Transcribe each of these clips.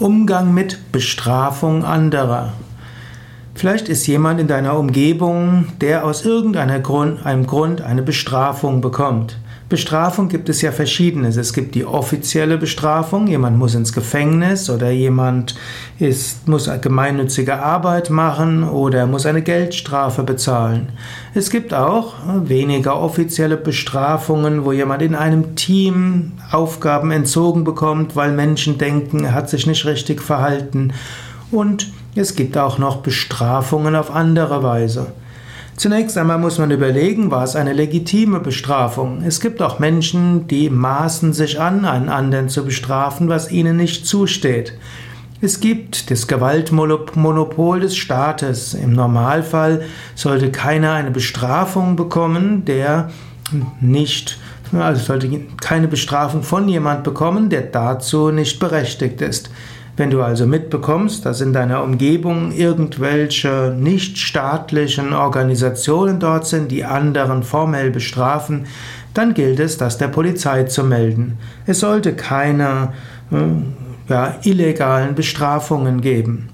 Umgang mit Bestrafung anderer. Vielleicht ist jemand in deiner Umgebung, der aus irgendeinem Grund, eine Bestrafung bekommt. Bestrafung gibt es ja verschiedenes. Es gibt die offizielle Bestrafung, jemand muss ins Gefängnis oder jemand ist, muss gemeinnützige Arbeit machen oder muss eine Geldstrafe bezahlen. Es gibt auch weniger offizielle Bestrafungen, wo jemand in einem Team Aufgaben entzogen bekommt, weil Menschen denken, er hat sich nicht richtig verhalten. Und es gibt auch noch Bestrafungen auf andere Weise. Zunächst einmal muss man überlegen, war es eine legitime Bestrafung? Es gibt auch Menschen, die maßen sich an, einen anderen zu bestrafen, was ihnen nicht zusteht. Es gibt das Gewaltmonopol des Staates. Im Normalfall sollte keiner eine Bestrafung bekommen, der nicht, also sollte keine Bestrafung von jemand bekommen, der dazu nicht berechtigt ist. Wenn du also mitbekommst, dass in deiner Umgebung irgendwelche nichtstaatlichen Organisationen dort sind, die anderen formell bestrafen, dann gilt es, das der Polizei zu melden. Es sollte keine äh, ja, illegalen Bestrafungen geben.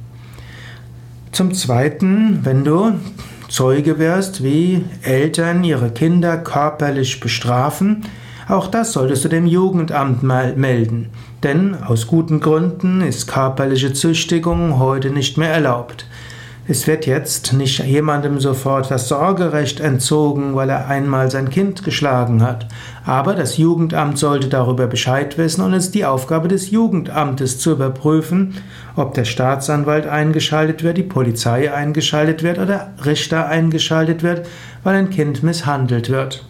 Zum Zweiten, wenn du Zeuge wirst, wie Eltern ihre Kinder körperlich bestrafen, auch das solltest du dem Jugendamt melden, denn aus guten Gründen ist körperliche Züchtigung heute nicht mehr erlaubt. Es wird jetzt nicht jemandem sofort das Sorgerecht entzogen, weil er einmal sein Kind geschlagen hat. Aber das Jugendamt sollte darüber Bescheid wissen und es ist die Aufgabe des Jugendamtes zu überprüfen, ob der Staatsanwalt eingeschaltet wird, die Polizei eingeschaltet wird oder Richter eingeschaltet wird, weil ein Kind misshandelt wird.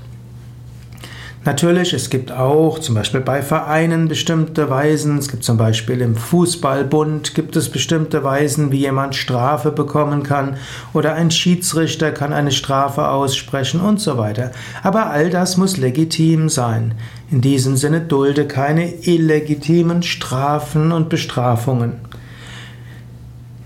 Natürlich, es gibt auch zum Beispiel bei Vereinen bestimmte Weisen, es gibt zum Beispiel im Fußballbund gibt es bestimmte Weisen, wie jemand Strafe bekommen kann oder ein Schiedsrichter kann eine Strafe aussprechen und so weiter. Aber all das muss legitim sein. In diesem Sinne dulde keine illegitimen Strafen und Bestrafungen.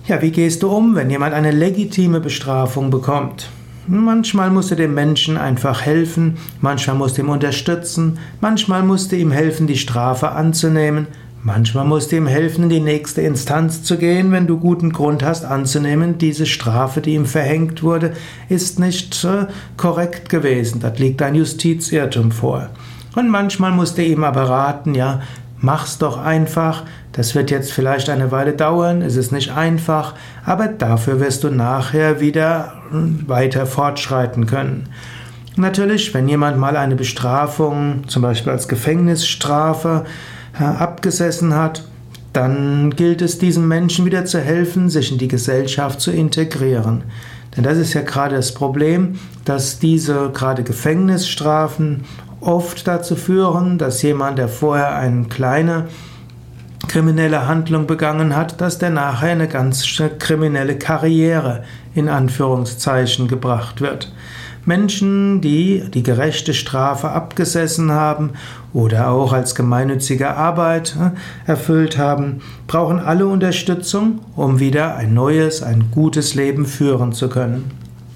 Ja, wie gehst du um, wenn jemand eine legitime Bestrafung bekommt? Manchmal musst du dem Menschen einfach helfen, manchmal musst du ihm unterstützen, manchmal musst du ihm helfen, die Strafe anzunehmen, manchmal musst du ihm helfen, in die nächste Instanz zu gehen, wenn du guten Grund hast anzunehmen, diese Strafe, die ihm verhängt wurde, ist nicht äh, korrekt gewesen, da liegt ein Justizirrtum vor. Und manchmal musst du ihm aber raten, ja, Mach's doch einfach. Das wird jetzt vielleicht eine Weile dauern, es ist nicht einfach, aber dafür wirst du nachher wieder weiter fortschreiten können. Natürlich, wenn jemand mal eine Bestrafung, zum Beispiel als Gefängnisstrafe, äh, abgesessen hat, dann gilt es diesem Menschen wieder zu helfen, sich in die Gesellschaft zu integrieren. Denn das ist ja gerade das Problem, dass diese gerade Gefängnisstrafen oft dazu führen, dass jemand, der vorher eine kleine kriminelle Handlung begangen hat, dass der nachher eine ganz kriminelle Karriere in Anführungszeichen gebracht wird. Menschen, die die gerechte Strafe abgesessen haben oder auch als gemeinnützige Arbeit äh, erfüllt haben, brauchen alle Unterstützung, um wieder ein neues, ein gutes Leben führen zu können.